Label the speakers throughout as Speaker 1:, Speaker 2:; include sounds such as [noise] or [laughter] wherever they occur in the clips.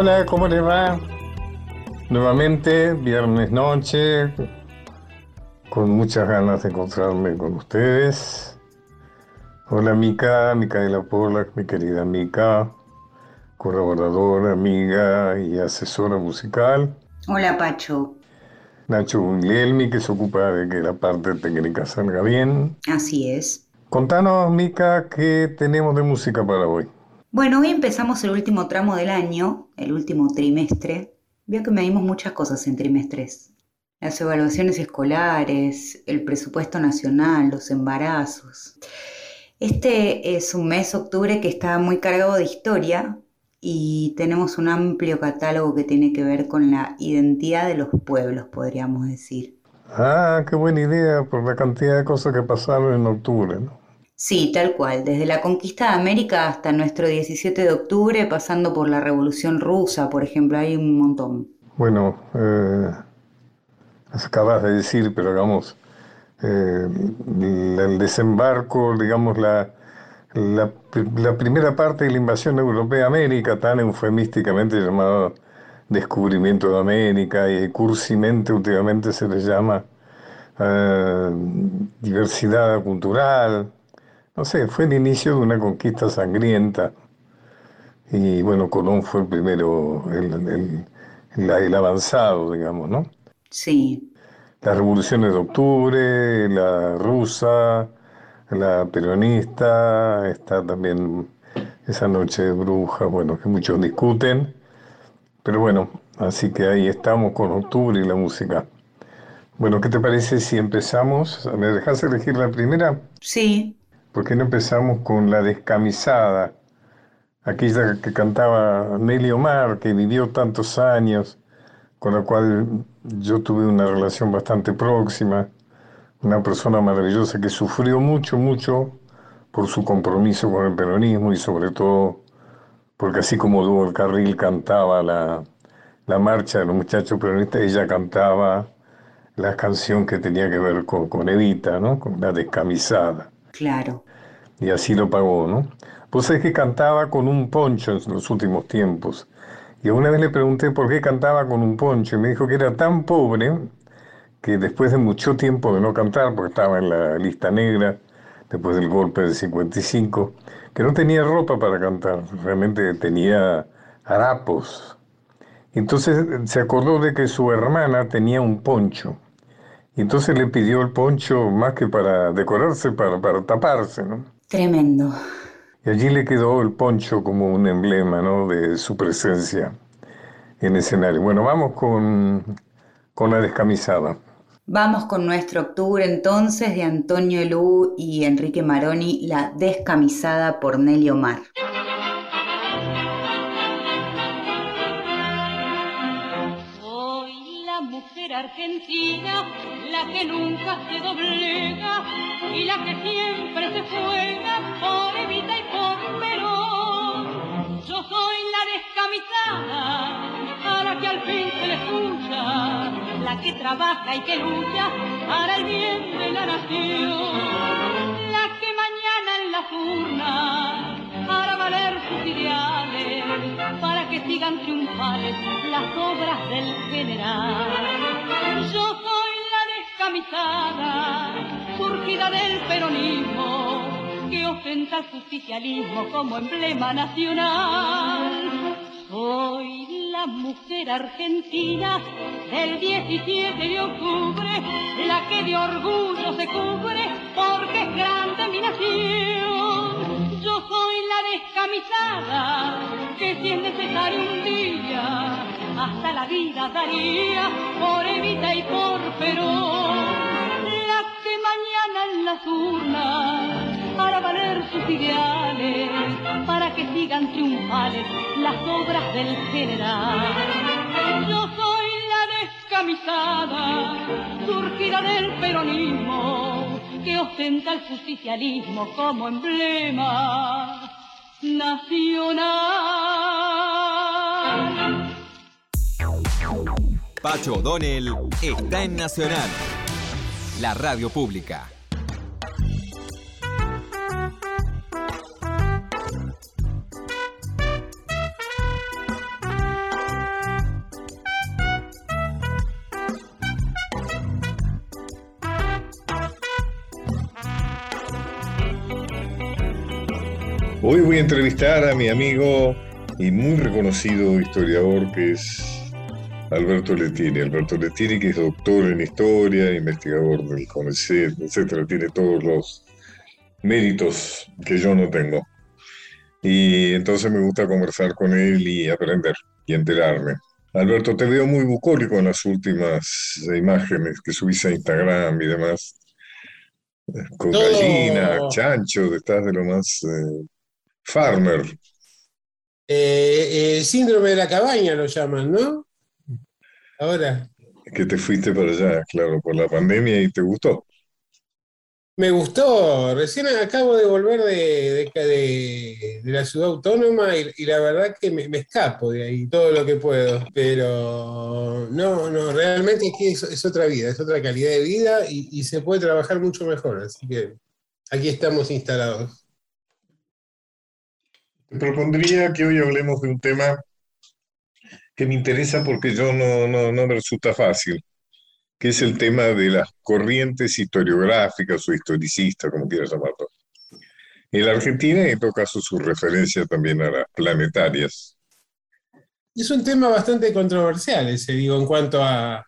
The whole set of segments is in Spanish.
Speaker 1: Hola, ¿cómo les va? Nuevamente, viernes noche, con muchas ganas de encontrarme con ustedes. Hola Mica, Micaela Pollack, mi querida Mica, colaboradora, amiga y asesora musical.
Speaker 2: Hola Pacho.
Speaker 1: Nacho Guglielmi, que se ocupa de que la parte técnica salga bien.
Speaker 2: Así es.
Speaker 1: Contanos, Mica, qué tenemos de música para hoy.
Speaker 2: Bueno, hoy empezamos el último tramo del año, el último trimestre. Veo que medimos muchas cosas en trimestres. Las evaluaciones escolares, el presupuesto nacional, los embarazos. Este es un mes, octubre, que está muy cargado de historia y tenemos un amplio catálogo que tiene que ver con la identidad de los pueblos, podríamos decir.
Speaker 1: Ah, qué buena idea por la cantidad de cosas que pasaron en octubre, ¿no?
Speaker 2: Sí, tal cual, desde la conquista de América hasta nuestro 17 de octubre, pasando por la Revolución Rusa, por ejemplo, hay un montón.
Speaker 1: Bueno, eh, acabas de decir, pero digamos, eh, el desembarco, digamos, la, la, primera parte de la invasión europea a América, tan eufemísticamente llamada descubrimiento de América, y cursimente últimamente se le llama eh, diversidad cultural, no sé, fue el inicio de una conquista sangrienta. Y bueno, Colón fue el primero, el, el, avanzado, digamos, ¿no?
Speaker 2: Sí.
Speaker 1: Las revoluciones de octubre, la rusa, la peronista, está también esa noche de brujas, bueno, que muchos discuten. Pero bueno, así que ahí estamos con octubre y la música. Bueno, ¿qué te parece si empezamos? ¿Me dejas elegir la primera?
Speaker 2: Sí.
Speaker 1: ¿Por qué no empezamos con la descamisada? Aquella que cantaba Nelly Omar, que vivió tantos años, con la cual yo tuve una relación bastante próxima, una persona maravillosa que sufrió mucho, mucho por su compromiso con el peronismo y sobre todo porque así como el Carril cantaba la, la marcha de los muchachos peronistas, ella cantaba la canción que tenía que ver con, con Evita, ¿no? con la descamisada.
Speaker 2: Claro
Speaker 1: y así lo pagó, ¿no? Pues es que cantaba con un poncho en los últimos tiempos. Y una vez le pregunté por qué cantaba con un poncho y me dijo que era tan pobre que después de mucho tiempo de no cantar, porque estaba en la lista negra, después del golpe del 55, que no tenía ropa para cantar, realmente tenía harapos. Entonces se acordó de que su hermana tenía un poncho. Entonces le pidió el poncho más que para decorarse, para, para taparse, ¿no?
Speaker 2: Tremendo.
Speaker 1: Y allí le quedó el poncho como un emblema ¿no? de su presencia en escenario. Bueno, vamos con, con la descamisada.
Speaker 2: Vamos con nuestro octubre entonces de Antonio Lu y Enrique Maroni, La descamisada por Nelly Omar.
Speaker 3: Argentina, la que nunca se doblega y la que siempre se juega por Evita y por Perón. Yo soy la descamisada, a que al fin se le escucha, la que trabaja y que lucha para el bien de la nación, la que mañana en la urnas para valer sus ideales, para que sigan triunfales las obras del general. Yo soy la descamisada surgida del peronismo, que ostenta el justicialismo como emblema nacional. Soy la mujer argentina del 17 de octubre, la que de orgullo se cubre porque es grande mi nación. La descamisada que si es necesario un día hasta la vida daría por Evita y por Perón mañana en las urnas para valer sus ideales, para que sigan triunfales las obras del general. Yo soy la descamisada, surgida del peronismo, que ostenta el justicialismo como emblema nacional.
Speaker 4: Pacho O'Donnell está en Nacional la radio pública.
Speaker 5: Hoy voy a entrevistar a mi amigo y muy reconocido historiador que es Alberto Lettieri. Alberto Lettieri, que es doctor en historia, investigador del CONECET, etcétera, tiene todos los méritos que yo no tengo. Y entonces me gusta conversar con él y aprender y enterarme. Alberto, te veo muy bucólico en las últimas imágenes que subiste a Instagram y demás. Con gallina, chancho, estás de lo más eh, farmer.
Speaker 6: Eh, eh, síndrome de la cabaña lo llaman, ¿no? Ahora.
Speaker 5: Que te fuiste para allá, claro, por la pandemia y te gustó.
Speaker 6: Me gustó, recién acabo de volver de, de, la ciudad autónoma y, la verdad que me, escapo de ahí todo lo que puedo, pero no, no, realmente aquí es, otra vida, es otra calidad de vida y, se puede trabajar mucho mejor, así que aquí estamos instalados.
Speaker 5: Te propondría que hoy hablemos de un tema que me interesa porque yo no, no, no me resulta fácil que es el tema de las corrientes historiográficas o historicistas, como quieras llamarlo. En la Argentina, en todo caso, su referencia también a las planetarias.
Speaker 6: Es un tema bastante controversial ese, digo, en cuanto a,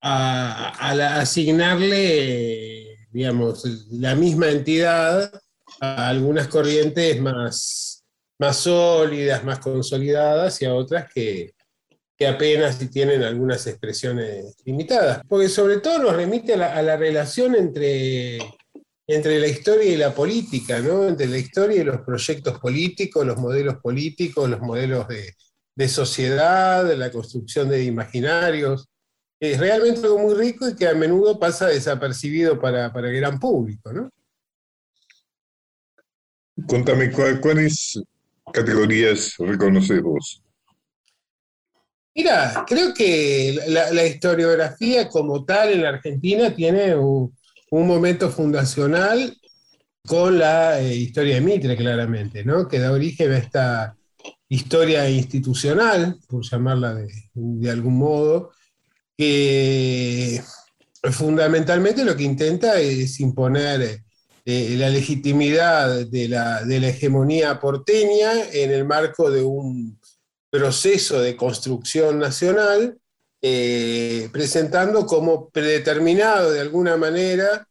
Speaker 6: a, asignarle, digamos, la misma entidad a algunas corrientes más, más sólidas, más consolidadas y a otras que, que apenas si tienen algunas expresiones limitadas, porque sobre todo nos remite a la, relación entre, entre la historia y la política, ¿no? entre la historia y los proyectos políticos, los modelos políticos, los modelos de, de sociedad, la construcción de imaginarios. Es realmente algo muy rico y que a menudo pasa desapercibido para, para el gran público. ¿no?
Speaker 5: Contame, ¿cuáles categorías reconoces vos?
Speaker 6: Mira, creo que la, historiografía como tal en la Argentina tiene un, momento fundacional con la eh, historia de Mitre, claramente, ¿no? que da origen a esta historia institucional, por llamarla de, algún modo, que fundamentalmente lo que intenta es imponer la legitimidad de la, de la hegemonía porteña en el marco de un proceso de construcción nacional, eh, presentando como predeterminado de alguna manera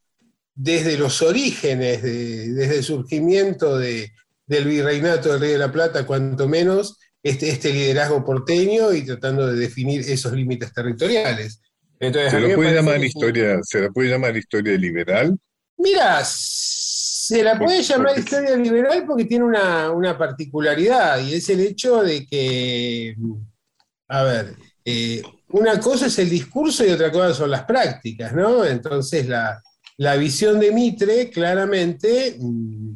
Speaker 6: desde los orígenes, desde el surgimiento del virreinato del Rey de la Plata, cuanto menos, este, este liderazgo porteño y tratando de definir esos límites territoriales.
Speaker 5: Entonces, ¿Se, puede llamar historia, ¿Se la puede llamar historia liberal?
Speaker 6: Mira, se la puede llamar historia liberal porque tiene una, particularidad y es el hecho de que, a ver, eh, una cosa es el discurso y otra cosa son las prácticas, ¿no? Entonces la, visión de Mitre claramente, mm,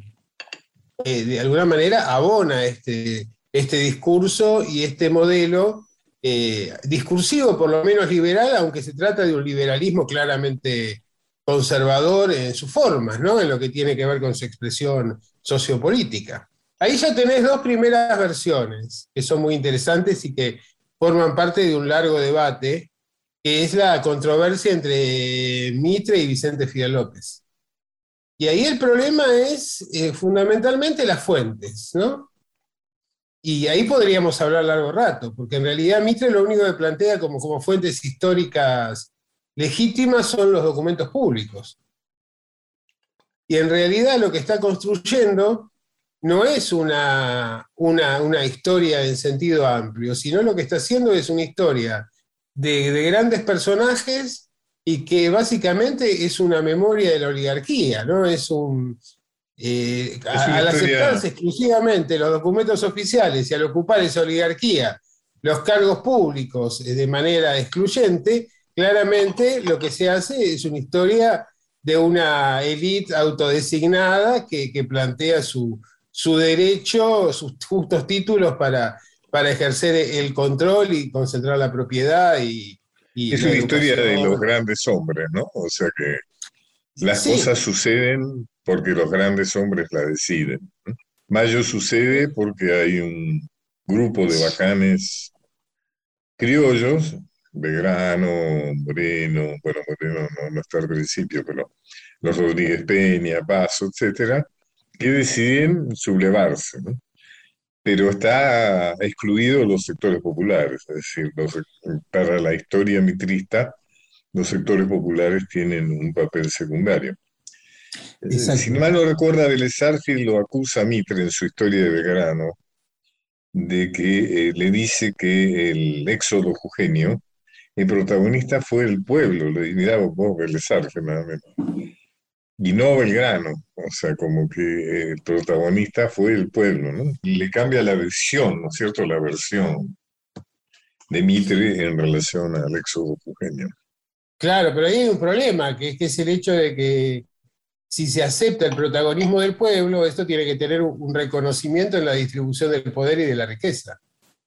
Speaker 6: eh, de alguna manera, abona este, este discurso y este modelo eh, discursivo, por lo menos liberal, aunque se trata de un liberalismo claramente conservador en sus formas, ¿no? En lo que tiene que ver con su expresión sociopolítica. Ahí ya tenés dos primeras versiones que son muy interesantes y que forman parte de un largo debate, que es la controversia entre Mitre y Vicente Fidel López. Y ahí el problema es eh, fundamentalmente las fuentes, ¿no? Y ahí podríamos hablar largo rato, porque en realidad Mitre lo único que plantea como, como fuentes históricas legítimas son los documentos públicos. Y en realidad lo que está construyendo no es una, una, historia en sentido amplio, sino lo que está haciendo es una historia de, grandes personajes y que básicamente es una memoria de la oligarquía, ¿no? Es un. Eh, al aceptarse exclusivamente los documentos oficiales y al ocupar esa oligarquía los cargos públicos de manera excluyente, claramente lo que se hace es una historia de una élite autodesignada que, plantea su, derecho, sus justos títulos para, para ejercer el control y concentrar la propiedad. Y,
Speaker 5: es una historia de los grandes hombres, ¿no? O sea que las cosas suceden porque los grandes hombres la deciden. Mayo sucede porque hay un grupo de bacanes criollos Belgrano, Moreno, bueno, Moreno no, está al principio, pero los Rodríguez Peña, Paso, etcétera, que deciden sublevarse, ¿no? pero está excluido los sectores populares, es decir, para la historia mitrista, los sectores populares tienen un papel secundario. Si mal no recuerda, Vélez lo acusa a Mitre en su historia de Belgrano de que eh, le dice que el éxodo jujeño, el protagonista fue el pueblo, le dirá vos Vélez nada menos y no Belgrano, o sea, como que el protagonista fue el pueblo, ¿no? Y le cambia la versión, ¿no es cierto? La versión de Mitre en relación al éxodo jujeño.
Speaker 6: Claro, pero ahí hay un problema, que es, que es el hecho de que si se acepta el protagonismo del pueblo, esto tiene que tener un reconocimiento en la distribución del poder y de la riqueza.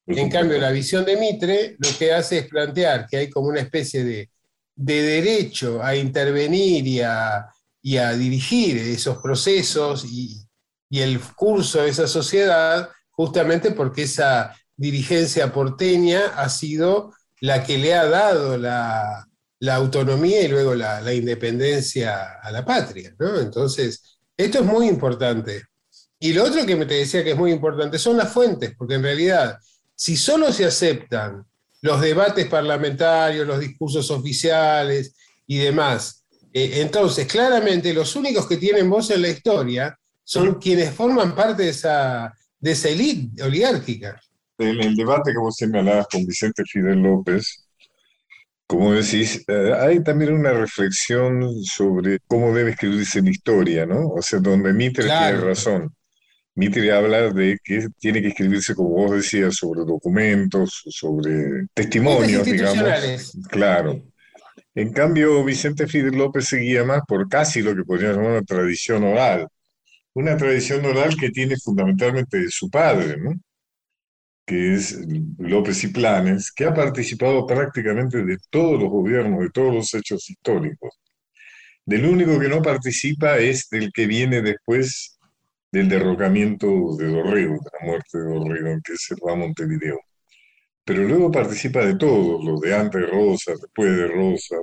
Speaker 6: En cambio, la visión de Mitre lo que hace es plantear que hay como una especie de, de derecho a intervenir y a, y a dirigir esos procesos y, el curso de esa sociedad, justamente porque esa dirigencia porteña ha sido la que le ha dado la, autonomía y luego la, independencia a la patria. Entonces, esto es muy importante. Y lo otro que me te decía que es muy importante son las fuentes, porque en realidad, si solo se aceptan los debates parlamentarios, los discursos oficiales y demás, eh, entonces, claramente, los únicos que tienen voz en la historia son quienes forman parte de esa, de esa élite oligárquica.
Speaker 5: En el debate que vos señalabas con Vicente Fidel López, como decís, eh, hay también una reflexión sobre cómo debe escribirse la historia, ¿no? O sea, donde Mitre tiene razón. Mitre habla de que tiene que escribirse, como vos decías, sobre documentos, sobre testimonios, digamos. Claro. En cambio, Vicente Fidel López seguía más por casi lo que podríamos llamar una tradición oral. Una tradición oral que tiene fundamentalmente de su padre, ¿no? que es López y Planes, que ha participado prácticamente de todos los gobiernos, de todos los hechos históricos. Del único que no participa es del que viene después del derrocamiento de Dorrego, de la muerte de Dorrego, que es el Montevideo pero luego participa de todos, los de antes de Rosas, después de Rosas,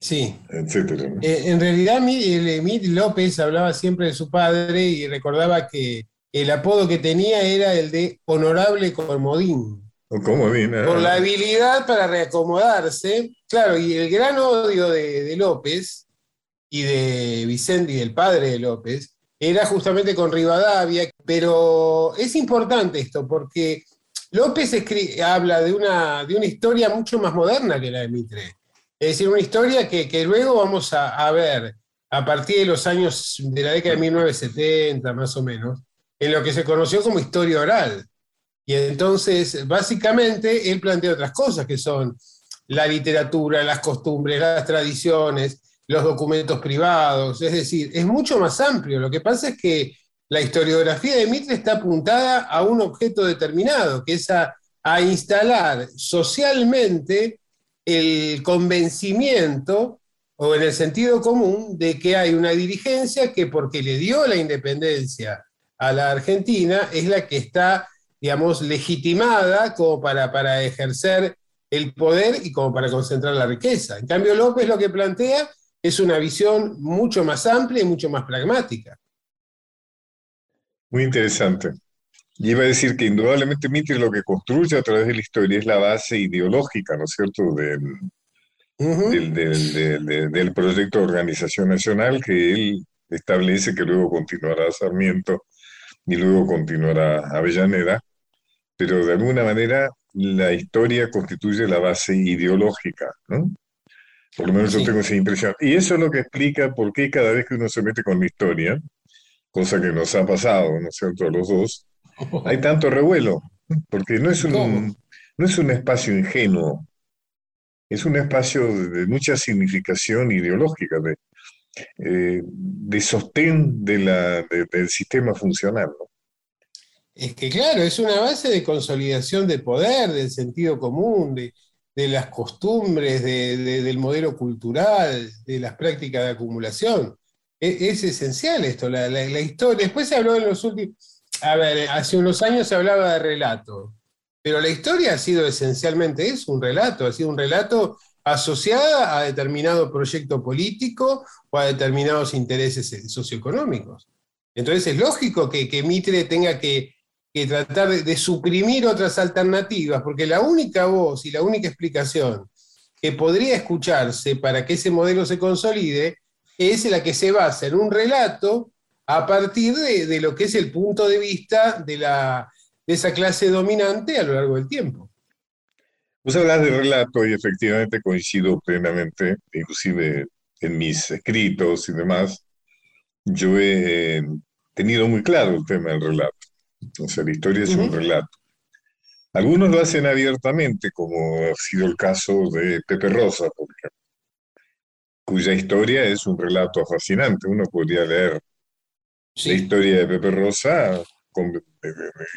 Speaker 6: sí.
Speaker 5: etcétera.
Speaker 6: Eh, en realidad, Emil López hablaba siempre de su padre y recordaba que el apodo que tenía era el de Honorable Comodín.
Speaker 5: Comodín,
Speaker 6: ah. Por la habilidad para reacomodarse. Claro, y el gran odio de, de López y de Vicente y del padre de López era justamente con Rivadavia, pero es importante esto porque López habla de una, de una historia mucho más moderna que la de Mitre. Es decir, una historia que, luego vamos a, ver a partir de los años de la década de 1970, más o menos, en lo que se conoció como historia oral. Y entonces, básicamente, él plantea otras cosas que son la literatura, las costumbres, las tradiciones, los documentos privados, es decir, es mucho más amplio. Lo que pasa es que la historiografía de Mitre está apuntada a un objeto determinado, que es a, instalar socialmente el convencimiento o en el sentido común de que hay una dirigencia que porque le dio la independencia a la Argentina es la que está, digamos, legitimada como para, para ejercer el poder y como para concentrar la riqueza. En cambio, López lo que plantea es una visión mucho más amplia y mucho más pragmática.
Speaker 5: Muy interesante. Y iba a decir que indudablemente Mitre lo que construye a través de la historia es la base ideológica, ¿no es cierto?, del, del, proyecto de organización nacional que él establece que luego continuará Sarmiento y luego continuará Avellaneda, pero de alguna manera la historia constituye la base ideológica, ¿no? Por lo menos yo tengo esa impresión. Y eso es lo que explica por qué cada vez que uno se mete con la historia, cosa que nos ha pasado, ¿no es cierto?, a los dos, [laughs] hay tanto revuelo, porque no es un, no es un espacio ingenuo, es un espacio de mucha significación ideológica, de, eh, de sostén de la, del sistema funcional.
Speaker 6: Es que claro, es una base de consolidación del poder, del sentido común, de, las costumbres, del modelo cultural, de las prácticas de acumulación. E, es, esencial esto, la, historia. Después se habló en los últimos, a ver, hace unos años se hablaba de relato, pero la historia ha sido esencialmente eso, un relato, ha sido un relato asociada a determinado proyecto político o a determinados intereses socioeconómicos. Entonces es lógico que, Mitre tenga que, tratar de, suprimir otras alternativas, porque la única voz y la única explicación que podría escucharse para que ese modelo se consolide es la que se basa en un relato a partir de, lo que es el punto de vista de, la, de esa clase dominante a lo largo del tiempo.
Speaker 5: Vos hablas de relato y efectivamente coincido plenamente, inclusive en mis escritos y demás, yo he tenido muy claro el tema del relato. O sea, la historia es un relato. Algunos lo hacen abiertamente, como ha sido el caso de Pepe Rosa, por ejemplo, cuya historia es un relato fascinante. Uno podría leer la historia de Pepe Rosa con,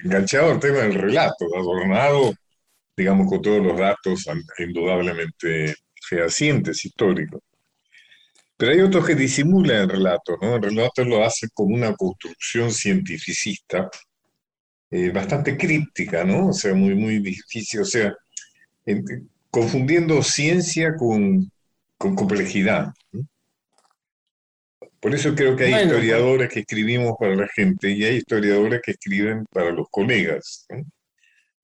Speaker 5: enganchado al tema del relato, adornado, digamos, con todos los datos indudablemente fehacientes, históricos. Pero hay otros que disimulan el relato, ¿no? El relato lo hace como una construcción cientificista eh, bastante críptica, ¿no? O sea, muy, muy difícil, o sea, confundiendo ciencia con, complejidad. Por eso creo que hay historiadores que escribimos para la gente y hay historiadores que escriben para los colegas.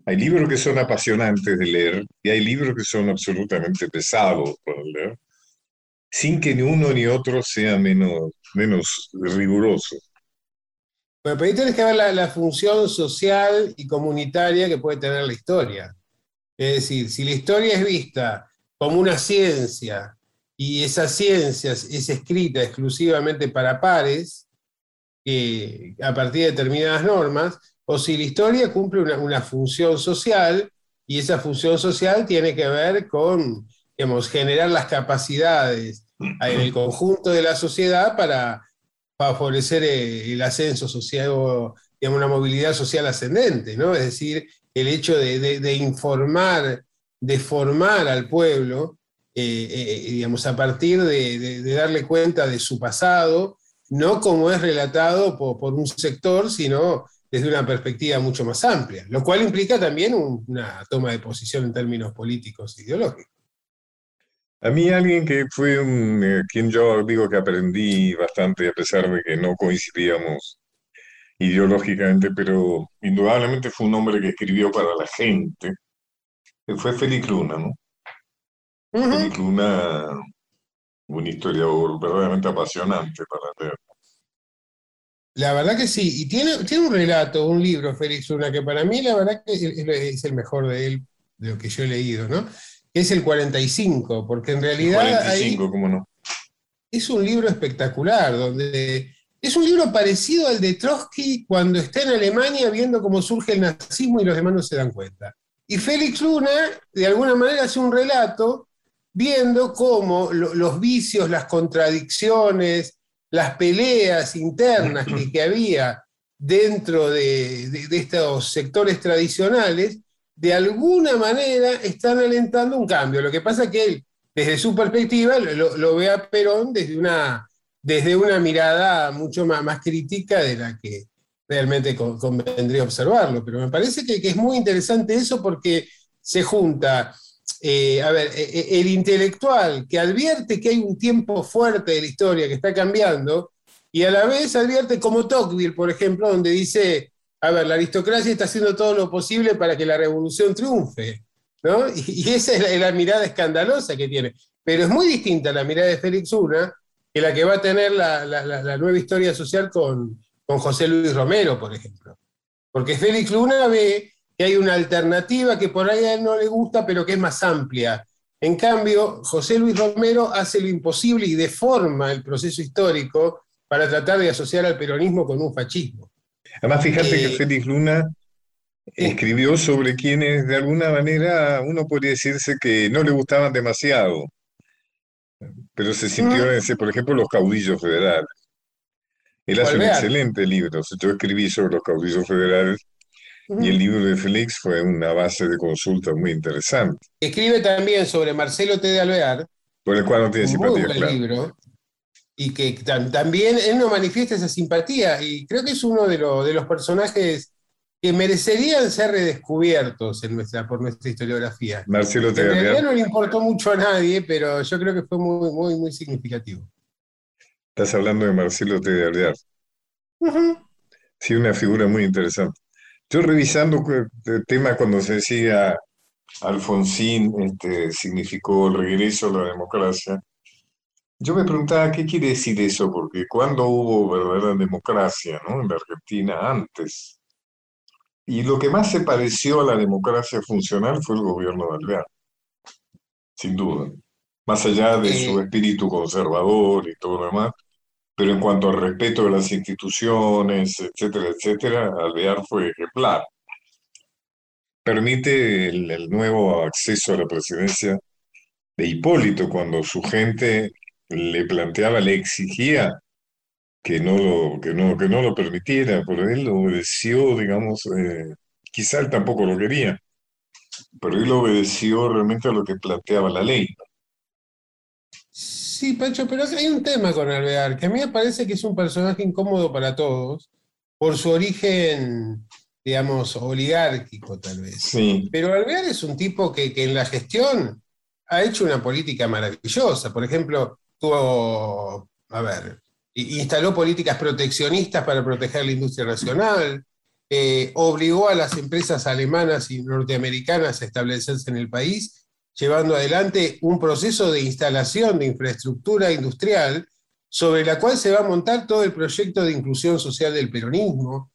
Speaker 5: Hay libros que son apasionantes de leer y hay libros que son absolutamente pesados para leer sin que ni uno ni otro sea menos, menos riguroso.
Speaker 6: Pero ahí tienes que ver la, función social y comunitaria que puede tener la historia. Es decir, si la historia es vista como una ciencia y esa ciencia es escrita exclusivamente para pares, a partir de determinadas normas, o si la historia cumple una, una, función social y esa función social tiene que ver con digamos, generar las capacidades en el conjunto de la sociedad para favorecer eh, el ascenso social o una movilidad social ascendente, ¿no? Es decir, el hecho de, informar, de formar al pueblo, eh, eh, digamos, a partir de, darle cuenta de su pasado, no como es relatado por, un sector, sino desde una perspectiva mucho más amplia, lo cual implica también una toma de posición en términos políticos e ideológicos.
Speaker 5: A mí alguien que fue un, eh, quien yo digo que aprendí bastante a pesar de que no coincidíamos ideológicamente, pero indudablemente fue un hombre que escribió para la gente, fue Félix Luna, ¿no? Félix Luna, un historiador verdaderamente apasionante para leer.
Speaker 6: La verdad que sí, y tiene, tiene un relato, un libro, Félix Luna, que para mí la verdad que es el mejor de él, de lo que yo he leído, ¿no? Es el 45, porque en realidad...
Speaker 5: 45, ¿cómo no?
Speaker 6: Es un libro espectacular, donde es un libro parecido al de Trotsky cuando está en Alemania viendo cómo surge el nazismo y los demás no se dan cuenta. Y Félix Luna, de alguna manera, hace un relato viendo cómo los vicios, las contradicciones, las peleas internas que, había dentro de, estos sectores tradicionales de alguna manera están alentando un cambio. Lo que pasa es que él, desde su perspectiva, lo, ve a Perón desde una, desde una mirada mucho más, crítica de la que realmente convendría observarlo. Pero me parece que, es muy interesante eso porque se junta, eh, a ver, e, e, el intelectual que advierte que hay un tiempo fuerte de la historia que está cambiando y a la vez advierte como Tocqueville, por ejemplo, donde dice a ver, la aristocracia está haciendo todo lo posible para que la revolución triunfe, ¿no? [laughs] Y, esa es la, mirada escandalosa que tiene. Pero es muy distinta la mirada de Félix Una que la que va a tener la, nueva historia social con, con, José Luis Romero, por ejemplo. Porque Félix Luna ve que hay una alternativa que por ahí a él no le gusta, pero que es más amplia. En cambio, José Luis Romero hace lo imposible y deforma el proceso histórico para tratar de asociar al peronismo con un fascismo.
Speaker 5: Además, fíjate que eh, Félix Luna escribió sobre quienes de alguna manera uno podría decirse que no le gustaban demasiado, pero se sintió, ese, por ejemplo, los caudillos federales. Él hace un excelente libro. Yo escribí sobre los caudillos federales y el libro de Félix fue una base de consulta muy interesante.
Speaker 6: Escribe también sobre Marcelo T. de Alvear.
Speaker 5: Por el cual no tiene simpatía, claro
Speaker 6: y que también él nos manifiesta esa simpatía y creo que es uno de, de los personajes que merecerían ser redescubiertos en nuestra, por nuestra historiografía.
Speaker 5: Marcelo En
Speaker 6: realidad no le importó mucho a nadie, pero yo creo que fue muy, muy, muy significativo.
Speaker 5: Estás hablando de Marcelo T. Sí, una figura muy interesante. Yo revisando el tema cuando se decía Alfonsín este, significó el regreso a la democracia, yo me preguntaba qué quiere decir eso, porque cuando hubo verdadera democracia ¿no? en la Argentina antes, y lo que más se pareció a la democracia funcional fue el gobierno de Alvear, sin duda, más allá de su espíritu conservador y todo lo demás, pero en cuanto al respeto de las instituciones, etcétera, etcétera, Alvear fue ejemplar. Permite el, el nuevo acceso a la presidencia de Hipólito cuando su gente le planteaba, le exigía que no lo, que no, que no lo permitiera, pero él obedeció, digamos, eh, quizá él tampoco lo quería, pero él obedeció realmente a lo que planteaba la ley.
Speaker 6: Sí, Pancho, pero hay un tema con Alvear, que a mí me parece que es un personaje incómodo para todos, por su origen, digamos, oligárquico tal vez.
Speaker 5: Sí,
Speaker 6: Pero Alvear es un tipo que, que en la gestión ha hecho una política maravillosa. Por ejemplo, instaló políticas proteccionistas para proteger la industria nacional, eh, obligó a las empresas alemanas y norteamericanas a establecerse en el país, llevando adelante un proceso de instalación de infraestructura industrial sobre la cual se va a montar todo el proyecto de inclusión social del peronismo.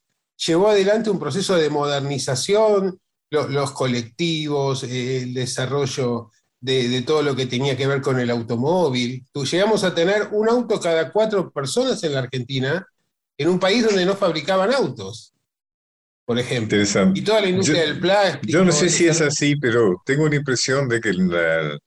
Speaker 6: Llevó adelante un proceso de modernización, lo- los colectivos, eh, el desarrollo de, de todo lo que tenía que ver con el automóvil. Llegamos a tener un auto cada cuatro personas en la Argentina, en un país donde no fabricaban autos, por ejemplo.
Speaker 5: interesante.
Speaker 6: Y toda la industria
Speaker 5: Yo-
Speaker 6: del plástico.
Speaker 5: Yo no sé si es
Speaker 6: el
Speaker 5: así, pero tengo la impresión de que la-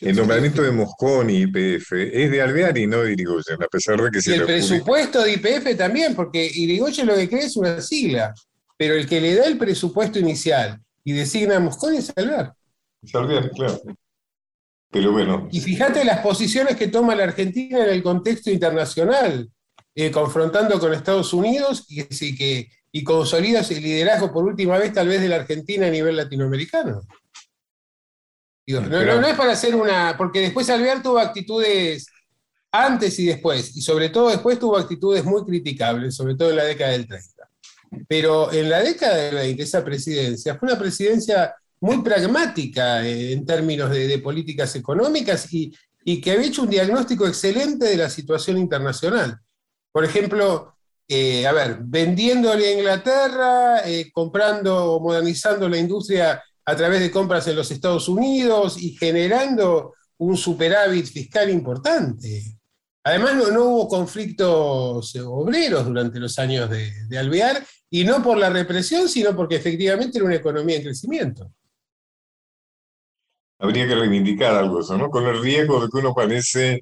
Speaker 5: el nombramiento de Mosconi y IPF es de Alvear y no de Irigoyen, a pesar de que
Speaker 6: Y
Speaker 5: se
Speaker 6: el
Speaker 5: le adjudica.
Speaker 6: presupuesto de IPF también, porque Irigoyen lo que cree es una sigla, pero el que le da el presupuesto inicial y designa a Mosconi es Alvear.
Speaker 5: Alvear, claro. Pero bueno,
Speaker 6: Y fíjate las posiciones que toma la Argentina en el contexto internacional, eh, confrontando con Estados Unidos y, sí que- y consolida el liderazgo por última vez tal vez de la Argentina a nivel latinoamericano. Digo, no,
Speaker 5: Pero-
Speaker 6: no- no es para hacer una, porque después Alvear tuvo actitudes antes y después, y sobre todo después tuvo actitudes muy criticables, sobre todo en la década del 30. Pero en la década del 20, esa presidencia fue una presidencia muy pragmática eh, en términos de, políticas económicas y, que había hecho un diagnóstico excelente de la situación internacional. Por ejemplo, eh, a ver, vendiéndole a Inglaterra, eh, comprando o modernizando la industria a través de compras en los Estados Unidos y generando un superávit fiscal importante. Además, no, hubo conflictos obreros durante los años de, de Alvear, y no por la represión, sino porque efectivamente era una economía en crecimiento.
Speaker 5: Habría que reivindicar algo eso, ¿no? Con el riesgo de que uno parece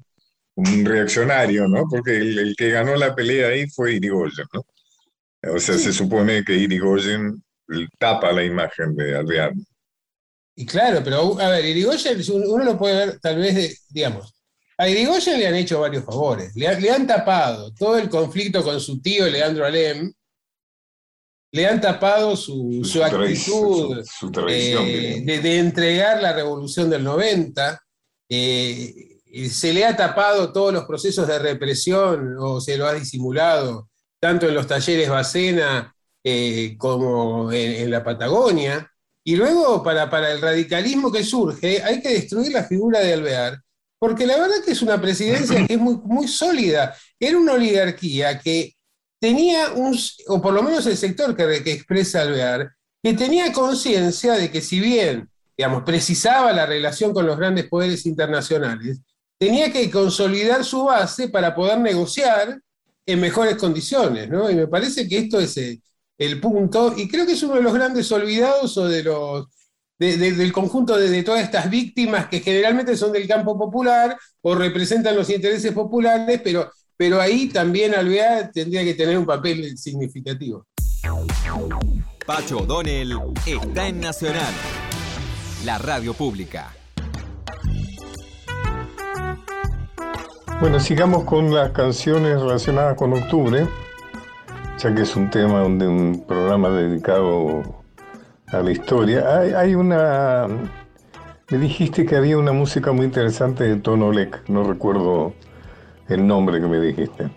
Speaker 5: un reaccionario, ¿no? Porque el, el que ganó la pelea ahí fue Irigoyen, ¿no? O sea, se supone que Irigoyen tapa la imagen de Alvear.
Speaker 6: Y claro, pero a ver, Irigoyen, uno lo puede ver tal vez, de- digamos, a Irigoyen le han hecho varios favores, le, le han tapado todo el conflicto con su tío Leandro Alem, le han tapado su, actitud
Speaker 5: su-
Speaker 6: eh, de, de entregar la revolución del 90, eh, y se le ha tapado todos los procesos de represión o se lo ha disimulado, tanto en los talleres Bacena eh, como en, en la Patagonia. Y luego, para, para el radicalismo que surge, hay que destruir la figura de Alvear, porque la verdad que es una presidencia que es muy, muy sólida. Era una oligarquía que tenía un, o por lo menos el sector que, que expresa Alvear, que tenía conciencia de que si bien, digamos, precisaba la relación con los grandes poderes internacionales, tenía que consolidar su base para poder negociar en mejores condiciones, ¿no? Y me parece que esto es el, el punto, y creo que es uno de los grandes olvidados o de los de, de, del conjunto de, todas estas víctimas que generalmente son del campo popular o representan los intereses populares, pero, pero ahí también Alvear tendría que tener un papel significativo.
Speaker 4: Pacho O'Donnell está en Nacional, la radio pública.
Speaker 5: Bueno, sigamos con las canciones relacionadas con octubre, ya que es un tema de un programa dedicado a la historia. Hay, hay, una. Me dijiste que había una música muy interesante de Tono Lek, no recuerdo el nombre que me dijiste.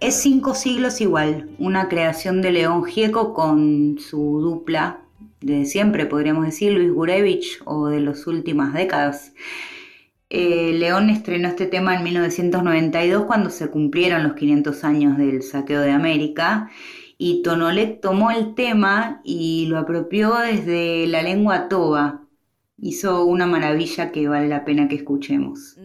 Speaker 7: Es Cinco siglos igual, una creación de León Gieco con su dupla de siempre, podríamos decir, Luis Gurevich o de las últimas décadas. Eh, León estrenó este tema en 1992 cuando se cumplieron los 500 años del saqueo de América y Tonolek tomó el tema y lo apropió desde la lengua toba. Hizo una maravilla que vale la pena que escuchemos.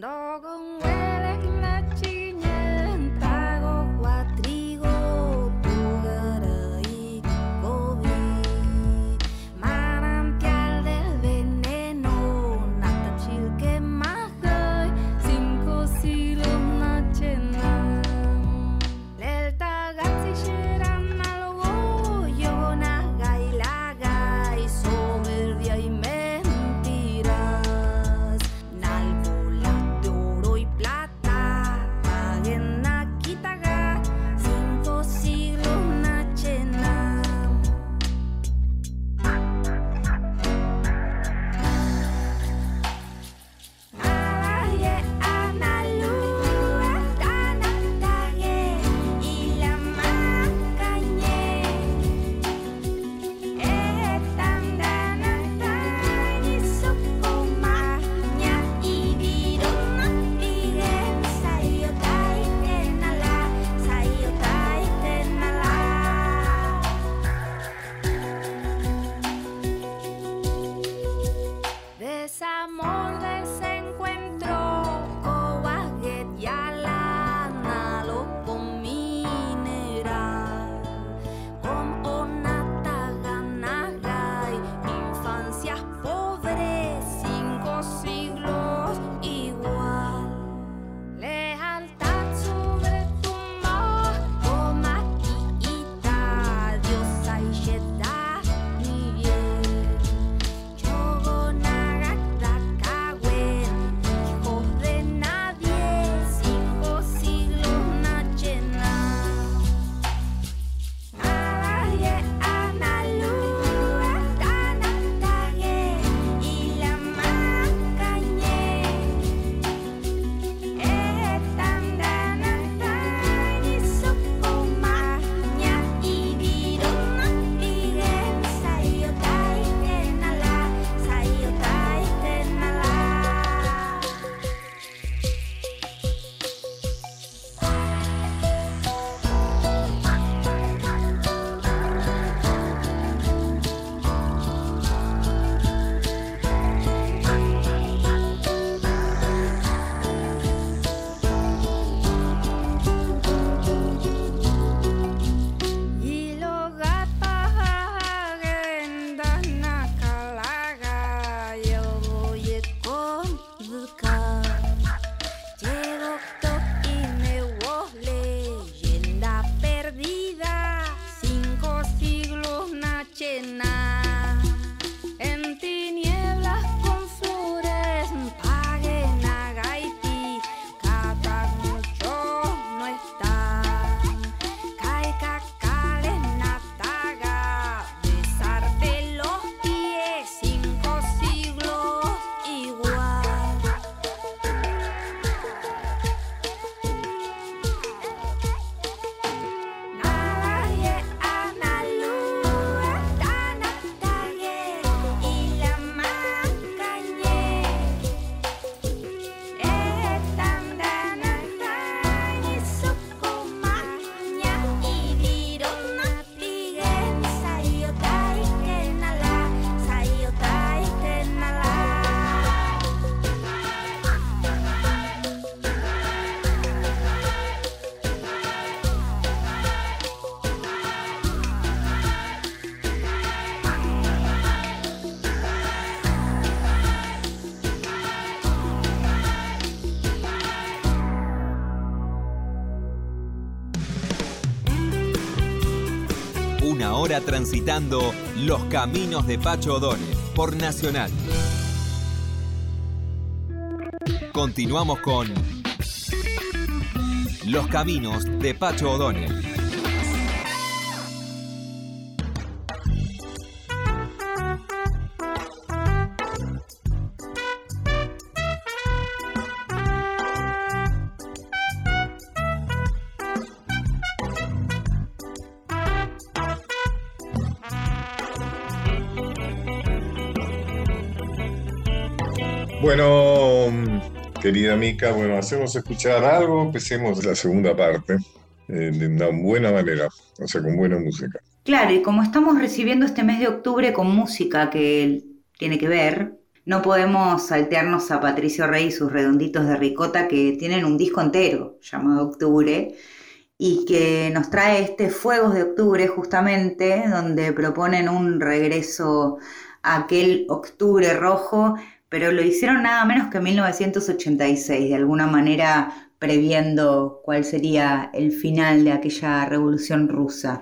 Speaker 4: Transitando los caminos de Pacho O'Donnell por Nacional. Continuamos con Los caminos de Pacho O'Donnell.
Speaker 5: Querida Mica, bueno, hacemos escuchar algo, empecemos la segunda parte eh, de una buena manera, o sea, con buena música.
Speaker 2: Claro, y como estamos recibiendo este mes de octubre con música que tiene que ver, no podemos saltearnos a Patricio Rey y sus redonditos de ricota que tienen un disco entero llamado Octubre y que nos trae este Fuegos de Octubre justamente, donde proponen un regreso a aquel octubre rojo pero lo hicieron nada menos que en 1986, de alguna manera previendo cuál sería el final de aquella revolución rusa.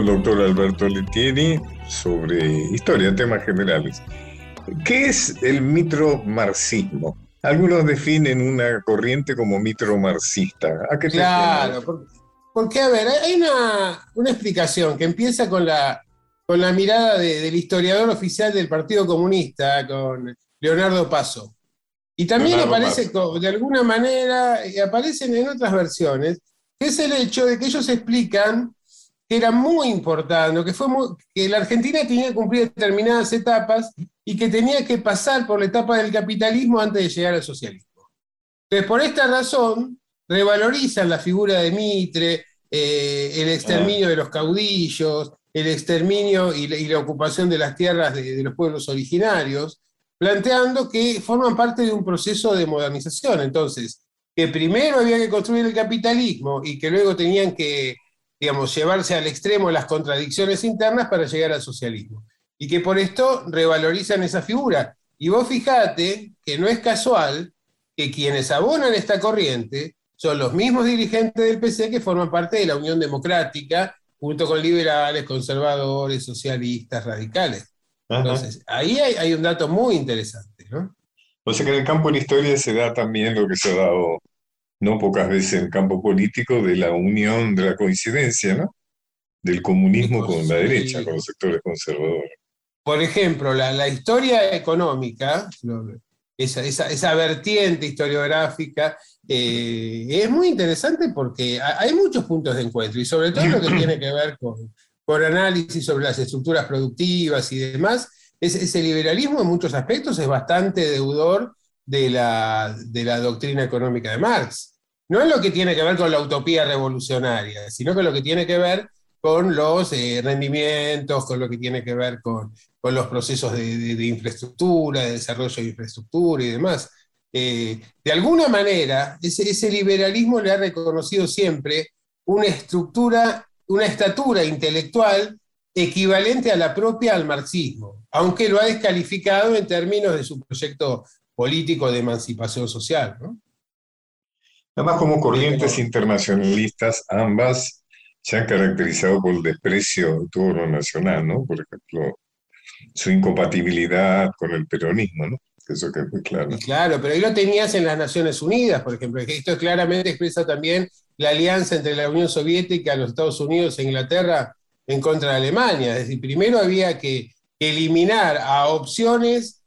Speaker 5: El doctor Alberto Letieri sobre historia, temas generales. ¿Qué es el mitromarxismo? Algunos definen una corriente como mitromarxista. ¿A qué
Speaker 6: claro, porque, a ver, hay una, una, explicación que empieza con la, con la mirada del historiador oficial del Partido Comunista, con Leonardo Paso. Y también aparece de alguna manera, y aparecen en otras versiones, que es el hecho de que ellos explican que era muy importante, que, que la Argentina tenía que cumplir determinadas etapas y que tenía que pasar por la etapa del capitalismo antes de llegar al socialismo. Entonces, por esta razón, revalorizan la figura de Mitre, eh, el exterminio de los caudillos, el exterminio y la, ocupación de las tierras de, los pueblos originarios, planteando que forman parte de un proceso de modernización. Entonces, que primero había que construir el capitalismo y que luego tenían que, digamos, llevarse al extremo las contradicciones internas para llegar al socialismo. Y que por esto revalorizan esa figura. Y vos fijate que no es casual que quienes abonan esta corriente son los mismos dirigentes del PC que forman parte de la Unión Democrática junto con liberales, conservadores, socialistas, radicales. Entonces, ahí hay, un dato muy interesante, ¿no?
Speaker 5: O sea que en el campo de la historia se da también lo que se ha dado no pocas veces en el campo político de la unión, de la coincidencia, ¿no? Del comunismo con la derecha, con los sectores conservadores.
Speaker 6: Por ejemplo, la, historia económica, esa, esa, vertiente historiográfica, eh, es muy interesante porque hay muchos puntos de encuentro y sobre todo lo que [clears throat] tiene que ver con, con análisis sobre las estructuras productivas y demás, ese liberalismo en muchos aspectos es bastante deudor de la, de la doctrina económica de Marx. No es lo que tiene que ver con la utopía revolucionaria, sino que lo que tiene que ver con los eh, rendimientos, con lo que tiene que ver con, con los procesos de, infraestructura, de desarrollo de infraestructura y demás. Eh, de alguna manera, ese, liberalismo le ha reconocido siempre una estructura, una estatura intelectual equivalente a la propia al marxismo, aunque lo ha descalificado en términos de su proyecto político de emancipación social.
Speaker 5: Además, como corrientes internacionalistas, ambas se han caracterizado por el desprecio de todo lo nacional, ¿no? Por ejemplo, su incompatibilidad con el peronismo, ¿no? Eso que es claro.
Speaker 6: Claro, pero ahí lo tenías en las Naciones Unidas, por ejemplo. Esto claramente expresa también la alianza entre la Unión Soviética, los Estados Unidos e Inglaterra en contra de Alemania. Es decir, primero había que eliminar a opciones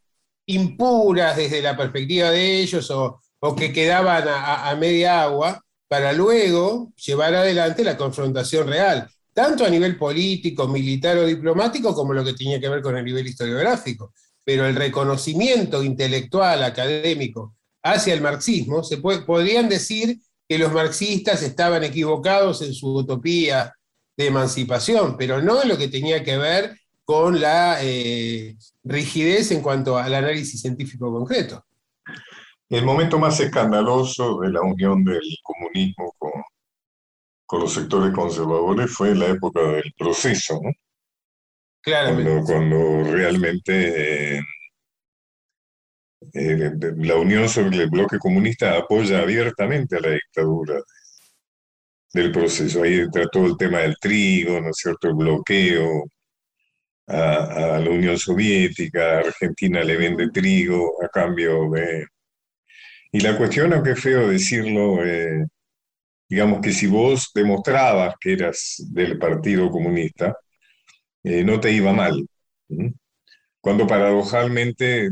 Speaker 6: impuras desde la perspectiva de ellos o, que quedaban a, media agua para luego llevar adelante la confrontación real, tanto a nivel político, militar o diplomático, como lo que tenía que ver con el nivel historiográfico. Pero el reconocimiento intelectual, académico hacia el marxismo, se podrían decir que los marxistas estaban equivocados en su utopía de emancipación, pero no en lo que tenía que ver con la eh, rigidez en cuanto al análisis científico concreto.
Speaker 5: El momento más escandaloso de la unión del comunismo con, con los sectores conservadores fue la época del proceso, ¿no? Cuando, cuando realmente eh, eh, la Unión sobre el bloque comunista apoya abiertamente a la dictadura del proceso. Ahí entra todo el tema del trigo, ¿no es cierto? El bloqueo a, la Unión Soviética, Argentina le vende trigo a cambio de... Y la cuestión, aunque es feo decirlo, eh, digamos que si vos demostrabas que eras del Partido Comunista, eh, no te iba mal. Cuando paradojalmente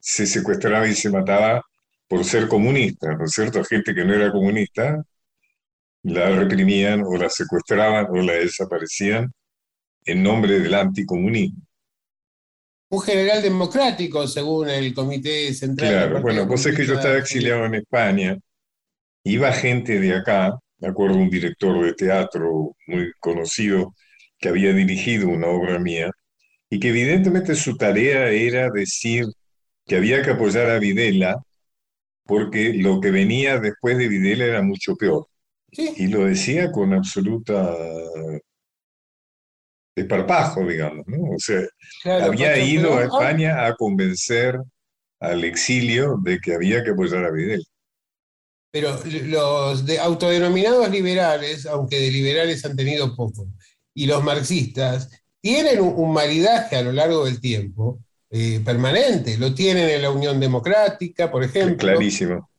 Speaker 5: se secuestraba y se mataba por ser comunista, ¿no es cierto? Gente que no era comunista la reprimían o la secuestraban o la desaparecían en nombre del anticomunismo.
Speaker 6: Un general democrático, según el Comité Central.
Speaker 5: Claro, bueno, pues es que yo estaba exiliado en España, iba gente de acá, me acuerdo un director de teatro muy conocido, que había dirigido una obra mía y que evidentemente su tarea era decir que había que apoyar a Videla porque lo que venía después de Videla era mucho peor. Y lo decía con absoluta desparpajo, digamos, ¿no? O sea, había ido a España a convencer al exilio de que había que apoyar a Videla.
Speaker 6: Pero los de autodenominados liberales, aunque de liberales han tenido poco, y los marxistas tienen un, maridaje a lo largo del tiempo eh, permanente. Lo tienen en la Unión Democrática, por ejemplo.
Speaker 5: Clarísimo.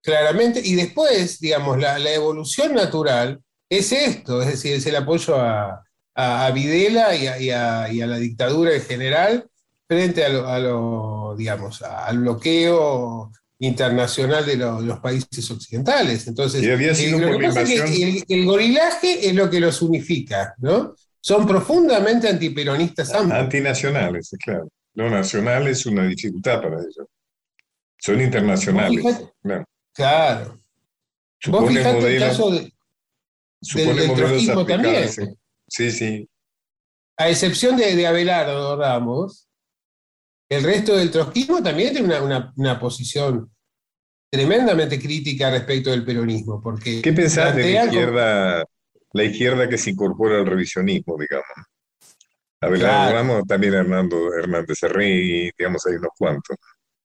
Speaker 6: Claramente. Y después, digamos, la, evolución natural es esto, es decir, es el apoyo a, Videla y a, la dictadura en general frente a lo, digamos, al bloqueo internacional de los países occidentales. Entonces,
Speaker 5: y había sido
Speaker 6: lo que pasa es que el, gorilaje es lo que los unifica, ¿no? Son profundamente antiperonistas ambos.
Speaker 5: Antinacionales, claro. lo nacional es una dificultad para ellos. Son internacionales. Claro.
Speaker 6: Claro. Vos
Speaker 5: Supone
Speaker 6: el caso de,
Speaker 5: supone
Speaker 6: del
Speaker 5: modelos
Speaker 6: trotskismo también.
Speaker 5: Sí, sí.
Speaker 6: a excepción de, de Abelardo Ramos, el resto del trotskismo también tiene una, una- una posición tremendamente crítica respecto del peronismo, porque
Speaker 5: ¿Qué pensás de la
Speaker 6: como-
Speaker 5: izquierda, la izquierda que se incorpora al revisionismo, digamos? Abelardo
Speaker 6: Claro.
Speaker 5: Ramos, también Hernando Hernández Herrey, digamos, hay unos cuantos.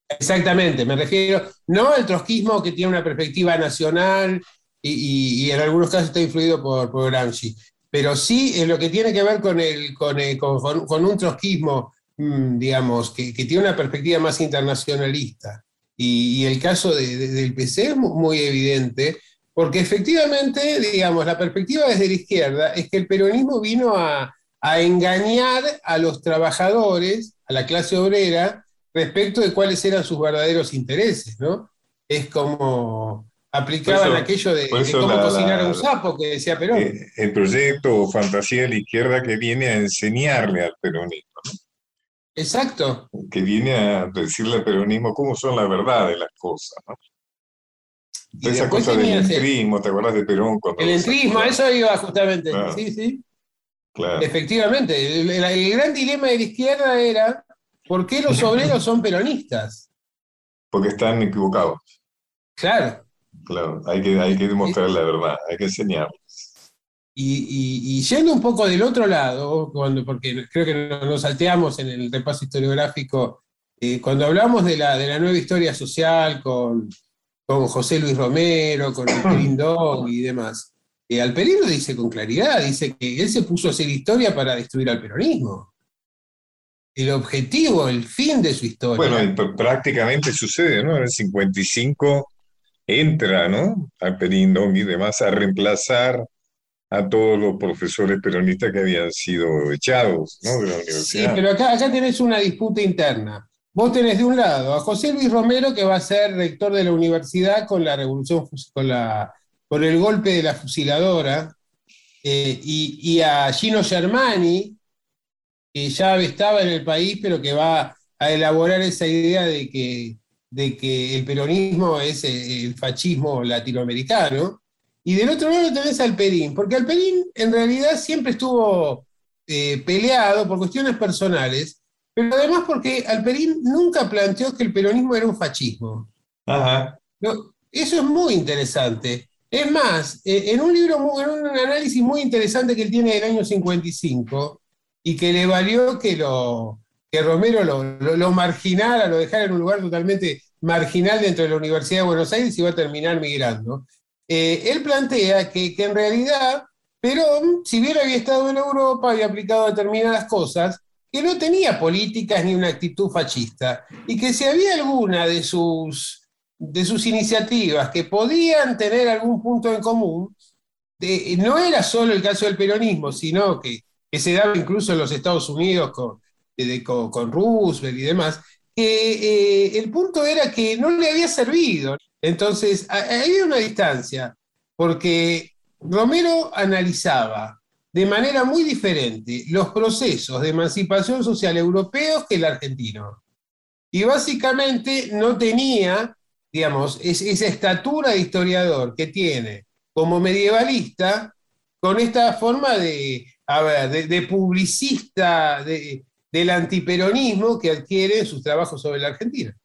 Speaker 6: Exactamente, me refiero no al trotskismo que tiene una perspectiva nacional y, y- y en algunos casos está influido por, por Gramsci, pero sí en lo que tiene que ver con, el, con, el- con- con- un trotskismo, mm, digamos, que, que tiene una perspectiva más internacionalista. Y, y el caso de- de- del PC es mu- muy evidente, porque efectivamente, digamos, la perspectiva desde la izquierda es que el peronismo vino a, a engañar a los trabajadores, a la clase obrera, respecto de cuáles eran sus verdaderos intereses, ¿no? Es como aplicaban
Speaker 5: eso-
Speaker 6: aquello de, de cómo
Speaker 5: la-
Speaker 6: cocinar a un sapo que decía Perón.
Speaker 5: Eh, el proyecto o fantasía de la izquierda que viene a enseñarle al peronismo,
Speaker 6: Exacto.
Speaker 5: que viene a decirle al peronismo cómo son la verdad de las cosas. ¿no? Esa cosa del entrismo, ¿te acuerdas de Perón? Cuando
Speaker 6: El entrismo, a eso iba justamente.
Speaker 5: Claro.
Speaker 6: Sí, sí.
Speaker 5: Claro.
Speaker 6: Efectivamente. El gran dilema de la izquierda era ¿por qué los obreros son [laughs] peronistas?
Speaker 5: Porque están equivocados.
Speaker 6: Claro.
Speaker 5: Claro, hay que, hay que demostrar la verdad, hay que enseñar.
Speaker 6: Y, y- y yendo un poco del otro lado, cuando, porque creo que no- nos salteamos en el repaso historiográfico, eh, cuando hablamos de la, de la nueva historia social con, con José Luis Romero, con Alperín [clears throat] Dog y demás, eh, Alperín lo dice con claridad, dice que él se puso a hacer historia para destruir al peronismo. El objetivo, el fin de su historia.
Speaker 5: Bueno, prácticamente sucede, ¿no? En el 55 entra, ¿no? Alperín Dong y demás a reemplazar a todos los profesores peronistas que habían sido echados, ¿no? De la
Speaker 6: Sí,
Speaker 5: universidad.
Speaker 6: pero acá, acá tenés una disputa interna. Vos tenés de un lado a José Luis Romero, que va a ser rector de la universidad con la revolución, con, la, el golpe de la fusiladora, eh, y, y a Gino Germani, que ya estaba en el país, pero que va a elaborar esa idea de que, de que el peronismo es el, el fascismo latinoamericano. Y del otro lado tenés al Perín, porque Alperín en realidad siempre estuvo eh, peleado por cuestiones personales, pero además porque Alperín nunca planteó que el peronismo era un fascismo.
Speaker 5: Ajá.
Speaker 6: No, eso es muy interesante. Es más, eh, en un libro, en un análisis muy interesante que él tiene del año 55 y que le valió que, lo, que Romero lo, lo- lo marginara, lo dejara en un lugar totalmente marginal dentro de la Universidad de Buenos Aires y iba a terminar migrando. Eh, él plantea que, que en realidad Perón, si bien había estado en Europa, había aplicado determinadas cosas, que no tenía políticas ni una actitud fascista, y que si había alguna de sus, de sus iniciativas que podían tener algún punto en común, no era solo el caso del peronismo, sino que, se daba incluso en los Estados Unidos con, con, con Roosevelt y demás, que eh, el punto era que no le había servido. Entonces, había una distancia, porque Romero analizaba de manera muy diferente los procesos de emancipación social europeos que el argentino. Y básicamente no tenía, digamos, es- esa estatura de historiador que tiene como medievalista con esta forma de, a ver, de publicista de- del antiperonismo que adquiere en sus trabajos sobre la Argentina.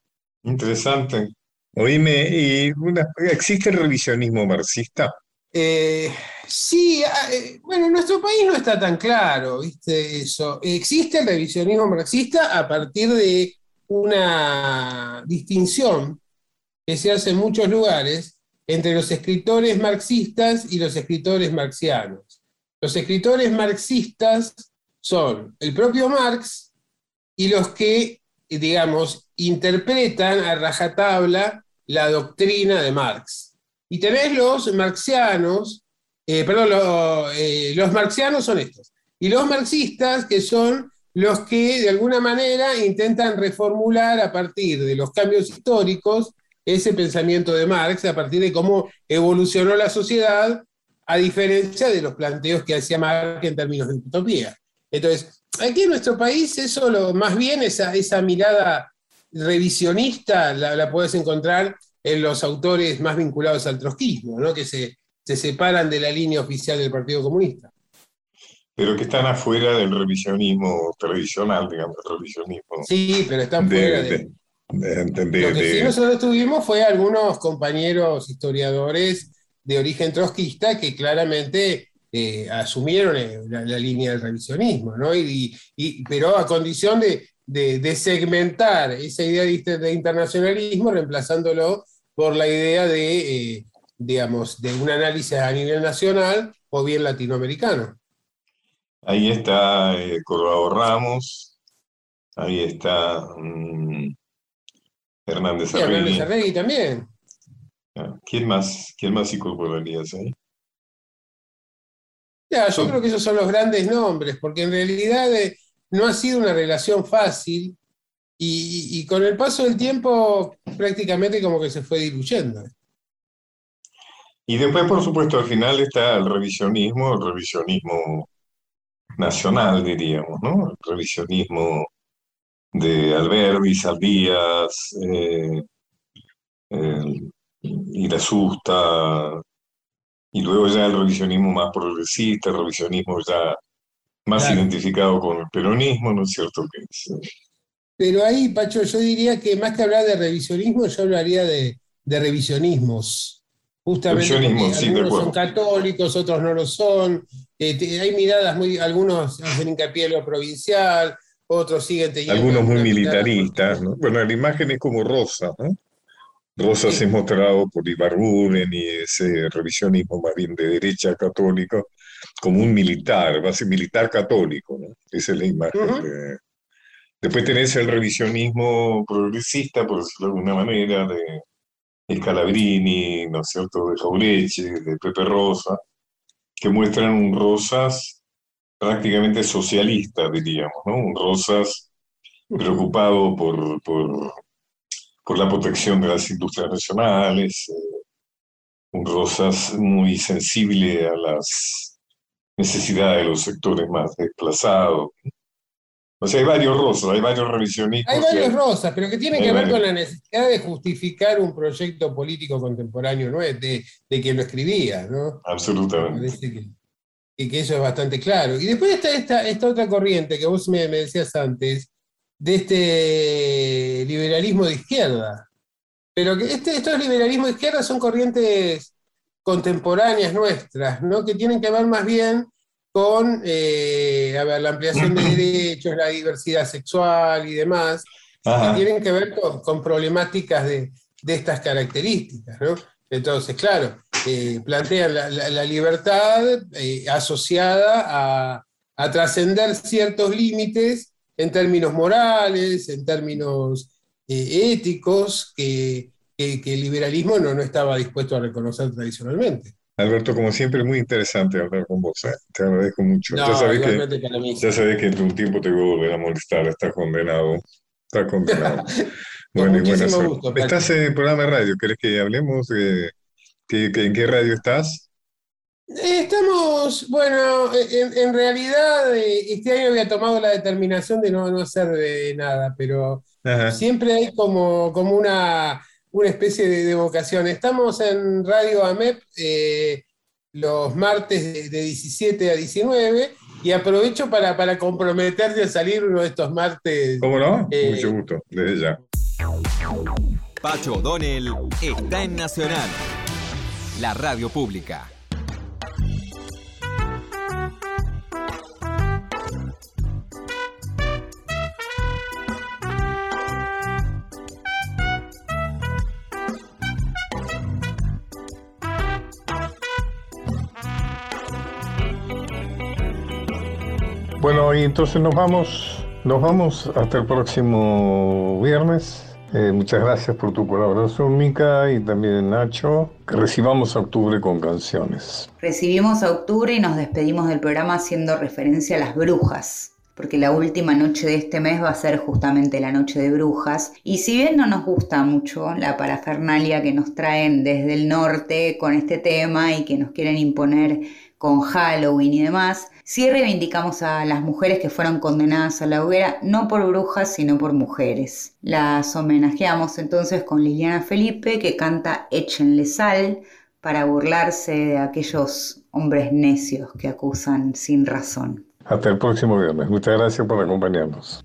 Speaker 5: Interesante. Oíme, ¿y una- existe el revisionismo marxista?
Speaker 6: Eh, sí, ah, eh, bueno, en nuestro país no está tan claro, ¿viste? Eso. Existe el revisionismo marxista a partir de una distinción que se hace en muchos lugares entre los escritores marxistas y los escritores marxianos. Los escritores marxistas son el propio Marx y los que, digamos, interpretan a rajatabla la doctrina de Marx. Y tenés los marxianos, eh, perdón, eh, los marxianos son estos. Y los marxistas, que son los que de alguna manera intentan reformular a partir de los cambios históricos ese pensamiento de Marx, a partir de cómo evolucionó la sociedad, a diferencia de los planteos que hacía Marx en términos de utopía. Entonces, aquí en nuestro país eso lo, más bien esa, esa mirada revisionista la, la puedes encontrar en los autores más vinculados al trotskismo, ¿no? que se, se separan de la línea oficial del Partido Comunista.
Speaker 5: Pero que están afuera del revisionismo tradicional, digamos, el revisionismo.
Speaker 6: Sí, pero están fuera de,
Speaker 5: de- de- de-
Speaker 6: Lo que sí nosotros tuvimos fue algunos compañeros historiadores de origen trotskista que claramente eh, asumieron la, la línea del revisionismo, ¿no? Y, y- pero a condición de, de- de segmentar esa idea de, de internacionalismo, reemplazándolo por la idea de, eh, digamos, de un análisis a nivel nacional o bien latinoamericano.
Speaker 5: Ahí está eh, Corrado Ramos, ahí está mm, Hernández
Speaker 6: Y Hernández
Speaker 5: Arregui.
Speaker 6: Arregui también.
Speaker 5: Ah, ¿Quién más? ¿Quién más incorporarías ahí?
Speaker 6: Ya, yo creo que esos son los grandes nombres, porque en realidad eh, no ha sido una relación fácil y, y con el paso del tiempo prácticamente como que se fue diluyendo.
Speaker 5: Y después, por supuesto, al final está el revisionismo, el revisionismo nacional, diríamos, ¿no? El revisionismo de Alberdi, Saldías, eh, el- Irasusta, y luego ya el revisionismo más progresista, el revisionismo ya más
Speaker 6: Claro.
Speaker 5: identificado con el peronismo, ¿no es cierto? Que eh,
Speaker 6: Pero ahí, Pacho, yo diría que más que hablar de revisionismo, yo hablaría de, de revisionismos. Justamente
Speaker 5: Revisionismo, sí, de
Speaker 6: algunos son católicos, otros no lo son. Eh, te- hay miradas muy, algunos hacen hincapié en lo provincial, otros siguen teniendo.
Speaker 5: algunos muy militaristas, ¿no? Bueno, la imagen es como Rosa, ¿no? Rosa
Speaker 6: Sí.
Speaker 5: se es mostrado por Ibarburen y ese revisionismo más bien de derecha católico como un militar, va a ser militar católico, ¿no? Esa es la imagen. De- Después tenés el revisionismo progresista, por decirlo de alguna manera, de Scalabrini, ¿no es cierto?, de Jaureche, de Pepe Rosa, que muestran un Rosas prácticamente socialista, diríamos, ¿no? Un Rosas preocupado por, por, por la protección de las industrias nacionales, eh, un Rosas muy sensible a las necesidades de los sectores más desplazados. O sea, hay varios Rosas, hay varios revisionistas.
Speaker 6: Hay varios rosas, pero que tienen que ver
Speaker 5: varios.
Speaker 6: con la necesidad de justificar un proyecto político contemporáneo ¿no? de, de quien lo escribía, ¿no? Me
Speaker 5: Absolutamente.
Speaker 6: parece que, y que eso es bastante claro. Y después está esta, esta otra corriente que vos me, me decías antes, de este liberalismo de izquierda. Pero que este, estos liberalismos de izquierda son corrientes contemporáneas nuestras, ¿no? Que tienen que ver más bien con eh, a ver, la ampliación de [clears throat] derechos, la diversidad sexual y demás, que tienen que ver con, con problemáticas de, de estas características, ¿no? Entonces, claro, eh, plantean la, la- la libertad eh, asociada a, a trascender ciertos límites en términos morales, en términos eh, éticos, que, que- que el liberalismo no, no estaba dispuesto a reconocer tradicionalmente.
Speaker 5: Alberto, como siempre, muy interesante hablar con vos. ¿eh? Te agradezco mucho.
Speaker 6: No,
Speaker 5: ya sabés que, ya sabés que en un tiempo te voy a volver a molestar. Estás condenado. Estás condenado.
Speaker 6: Con [laughs]
Speaker 5: Bueno, y buena
Speaker 6: gusto.
Speaker 5: Estás en el programa de radio. ¿Querés que hablemos? de qué- ¿En qué radio estás?
Speaker 6: Estamos, bueno, en, en realidad eh, este año había tomado la determinación de no, no hacer de nada, pero
Speaker 5: Ajá.
Speaker 6: siempre hay como, como una, una especie de, de vocación. Estamos en Radio AMEP eh, los martes de, de 17 a 19 y aprovecho para, para comprometerte a salir uno de estos martes.
Speaker 5: ¿Cómo no?
Speaker 6: Eh,
Speaker 5: Mucho gusto, desde ya.
Speaker 4: Pacho O'Donnell está en Nacional, la radio pública.
Speaker 5: Bueno, y entonces nos vamos, nos vamos hasta el próximo viernes. Eh, muchas gracias por tu colaboración, Mica, y también Nacho. Que recibamos a octubre con canciones.
Speaker 7: Recibimos a octubre y nos despedimos del programa haciendo referencia a las brujas,
Speaker 2: porque la última noche de este mes va a ser justamente la noche de brujas. Y si bien no nos gusta mucho la parafernalia que nos traen desde el norte con este tema y que nos quieren imponer con Halloween y demás, sí reivindicamos a las mujeres que fueron condenadas a la hoguera no por brujas, sino por mujeres. Las homenajeamos entonces con Liliana Felipe que canta Échenle sal para burlarse de aquellos hombres necios que acusan sin razón.
Speaker 1: Hasta el próximo viernes. Muchas gracias por acompañarnos.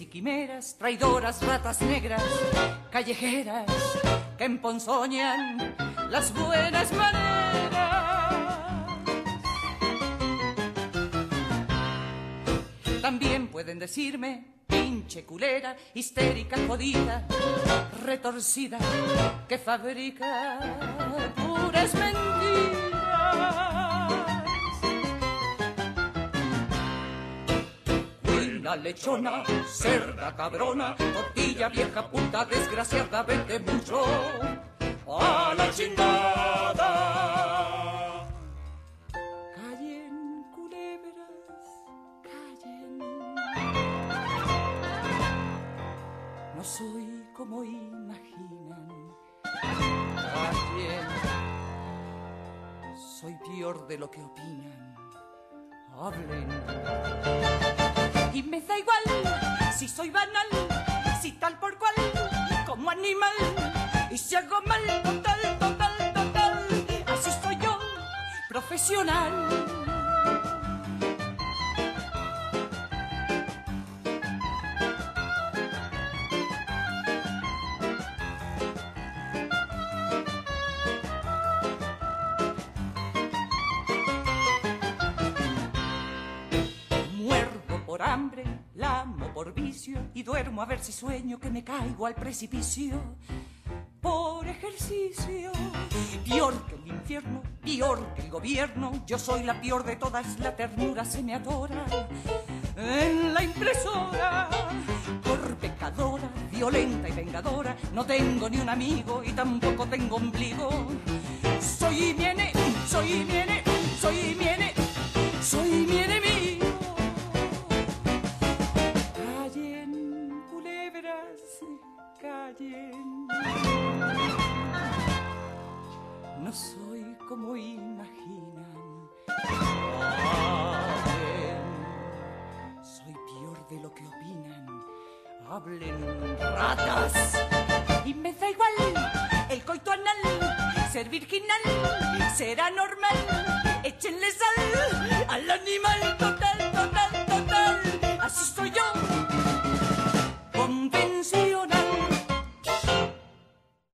Speaker 8: Y quimeras, traidoras, ratas negras, callejeras que emponzoñan las buenas maneras. También pueden decirme pinche culera, histérica, jodida, retorcida, que fabrica puras mentiras. Lechona, cerda cabrona, tortilla vieja puta, desgraciada, vete mucho a la chingada. Callen, culebras, callen. No soy como imaginan. Callen. Soy peor de lo que opinan. Hablen y me da igual si soy banal, si tal por cual, como animal, y si hago mal, total, total, total, así soy yo, profesional. Por y duermo a ver si sueño que me caigo al precipicio. Por ejercicio, peor que el infierno, peor que el gobierno, yo soy la peor de todas, la ternura se me adora. En la impresora, por pecadora, violenta y vengadora, no tengo ni un amigo y tampoco tengo ombligo. Soy mi soy mi soy No soy como imaginan. Soy peor de lo que opinan. Hablen ratas. Y me da igual el coito anal, ser virginal, será normal. Échenle sal al animal total, total.